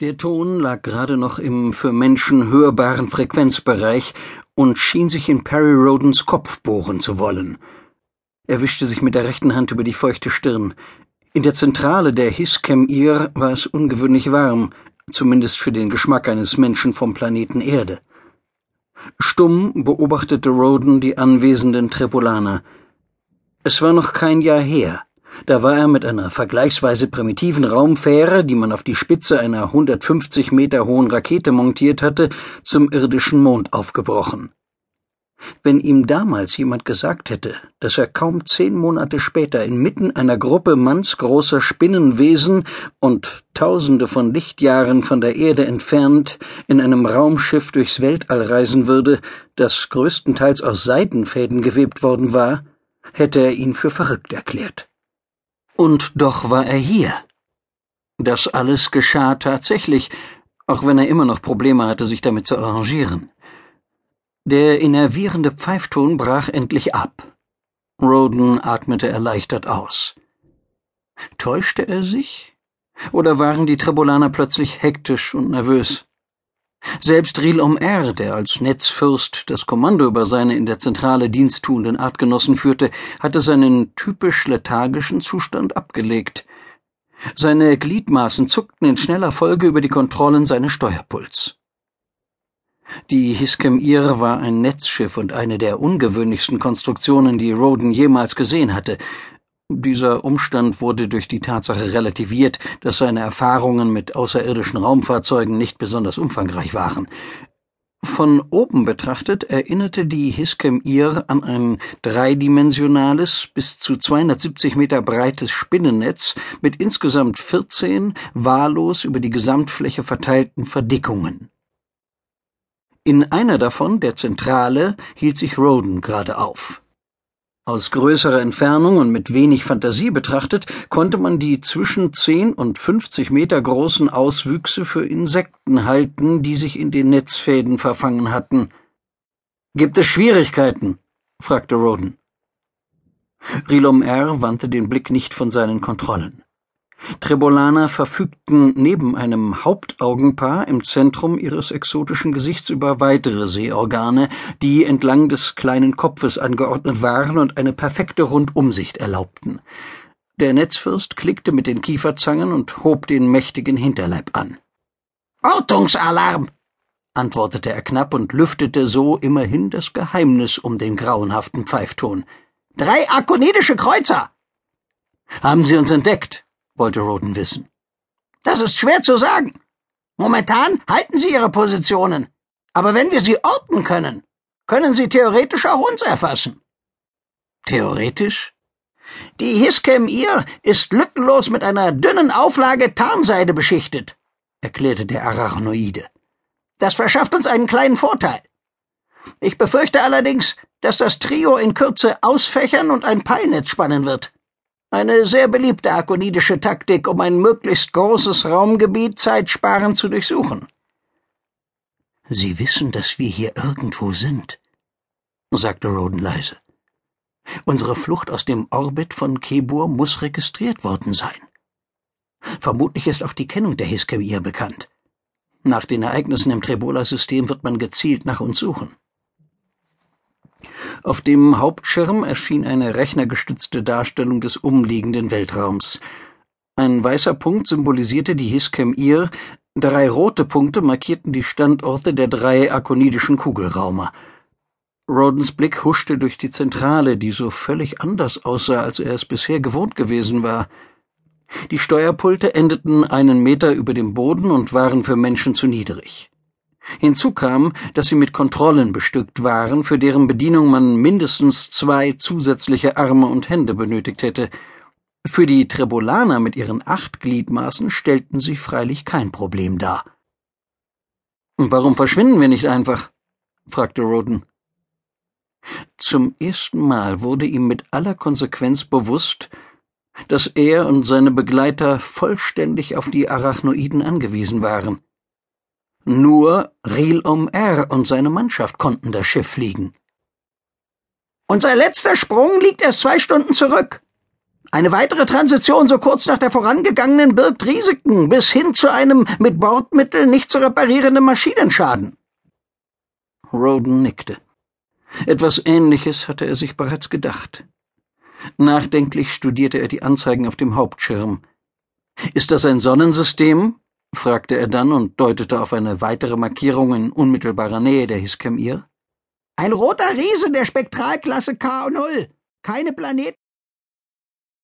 Der Ton lag gerade noch im für Menschen hörbaren Frequenzbereich und schien sich in Perry Rodens Kopf bohren zu wollen. Er wischte sich mit der rechten Hand über die feuchte Stirn. In der Zentrale der Hiskem-Ir war es ungewöhnlich warm, zumindest für den Geschmack eines Menschen vom Planeten Erde. Stumm beobachtete Roden die anwesenden Tripolaner. Es war noch kein Jahr her. Da war er mit einer vergleichsweise primitiven Raumfähre, die man auf die Spitze einer 150 Meter hohen Rakete montiert hatte, zum irdischen Mond aufgebrochen. Wenn ihm damals jemand gesagt hätte, dass er kaum zehn Monate später inmitten einer Gruppe mannsgroßer Spinnenwesen und tausende von Lichtjahren von der Erde entfernt in einem Raumschiff durchs Weltall reisen würde, das größtenteils aus Seidenfäden gewebt worden war, hätte er ihn für verrückt erklärt. Und doch war er hier. Das alles geschah tatsächlich, auch wenn er immer noch Probleme hatte, sich damit zu arrangieren. Der innervierende Pfeifton brach endlich ab. Roden atmete erleichtert aus. Täuschte er sich? Oder waren die Trebolaner plötzlich hektisch und nervös? Selbst Ril R, der als Netzfürst das Kommando über seine in der Zentrale diensttuenden Artgenossen führte, hatte seinen typisch lethargischen Zustand abgelegt. Seine Gliedmaßen zuckten in schneller Folge über die Kontrollen seines Steuerpuls. Die Hiskem-Ir war ein Netzschiff und eine der ungewöhnlichsten Konstruktionen, die Roden jemals gesehen hatte. Dieser Umstand wurde durch die Tatsache relativiert, dass seine Erfahrungen mit außerirdischen Raumfahrzeugen nicht besonders umfangreich waren. Von oben betrachtet erinnerte die Hiskem-Ir an ein dreidimensionales, bis zu 270 Meter breites Spinnennetz mit insgesamt 14 wahllos über die Gesamtfläche verteilten Verdickungen. In einer davon, der Zentrale, hielt sich Roden gerade auf. Aus größerer Entfernung und mit wenig Fantasie betrachtet, konnte man die zwischen 10 und 50 Meter großen Auswüchse für Insekten halten, die sich in den Netzfäden verfangen hatten. Gibt es Schwierigkeiten? fragte Roden. Rilom R. wandte den Blick nicht von seinen Kontrollen. Trebolaner verfügten neben einem Hauptaugenpaar im Zentrum ihres exotischen Gesichts über weitere Sehorgane, die entlang des kleinen Kopfes angeordnet waren und eine perfekte Rundumsicht erlaubten. Der Netzfürst klickte mit den Kieferzangen und hob den mächtigen Hinterleib an. Ortungsalarm! antwortete er knapp und lüftete so immerhin das Geheimnis um den grauenhaften Pfeifton. Drei akonidische Kreuzer! Haben Sie uns entdeckt? Wollte Roden wissen. Das ist schwer zu sagen. Momentan halten Sie Ihre Positionen. Aber wenn wir sie orten können, können Sie theoretisch auch uns erfassen. Theoretisch? Die Hiskem-Ir ist lückenlos mit einer dünnen Auflage Tarnseide beschichtet, erklärte der Arachnoide. Das verschafft uns einen kleinen Vorteil. Ich befürchte allerdings, dass das Trio in Kürze ausfächern und ein Peilnetz spannen wird. Eine sehr beliebte akonidische Taktik, um ein möglichst großes Raumgebiet zeitsparend zu durchsuchen. Sie wissen, dass wir hier irgendwo sind, sagte Roden leise. Unsere Flucht aus dem Orbit von Kebur muss registriert worden sein. Vermutlich ist auch die Kennung der Hiskemir bekannt. Nach den Ereignissen im Trebola-System wird man gezielt nach uns suchen. Auf dem Hauptschirm erschien eine rechnergestützte Darstellung des umliegenden Weltraums. Ein weißer Punkt symbolisierte die Hiskem-Ir, drei rote Punkte markierten die Standorte der drei akonidischen Kugelraumer. Rodens Blick huschte durch die Zentrale, die so völlig anders aussah, als er es bisher gewohnt gewesen war. Die Steuerpulte endeten einen Meter über dem Boden und waren für Menschen zu niedrig. Hinzu kam, dass sie mit Kontrollen bestückt waren, für deren Bedienung man mindestens zwei zusätzliche Arme und Hände benötigt hätte. Für die Trebolaner mit ihren acht Gliedmaßen stellten sie freilich kein Problem dar. Warum verschwinden wir nicht einfach? fragte Roden. Zum ersten Mal wurde ihm mit aller Konsequenz bewusst, dass er und seine Begleiter vollständig auf die Arachnoiden angewiesen waren. Nur Rilom R und seine Mannschaft konnten das Schiff fliegen. Unser letzter Sprung liegt erst zwei Stunden zurück. Eine weitere Transition so kurz nach der vorangegangenen birgt Risiken bis hin zu einem mit Bordmitteln nicht zu reparierenden Maschinenschaden. Roden nickte. Etwas Ähnliches hatte er sich bereits gedacht. Nachdenklich studierte er die Anzeigen auf dem Hauptschirm. Ist das ein Sonnensystem? Fragte er dann und deutete auf eine weitere Markierung in unmittelbarer Nähe der Hiskemir. Ein roter Riese der Spektralklasse K0. Keine Planeten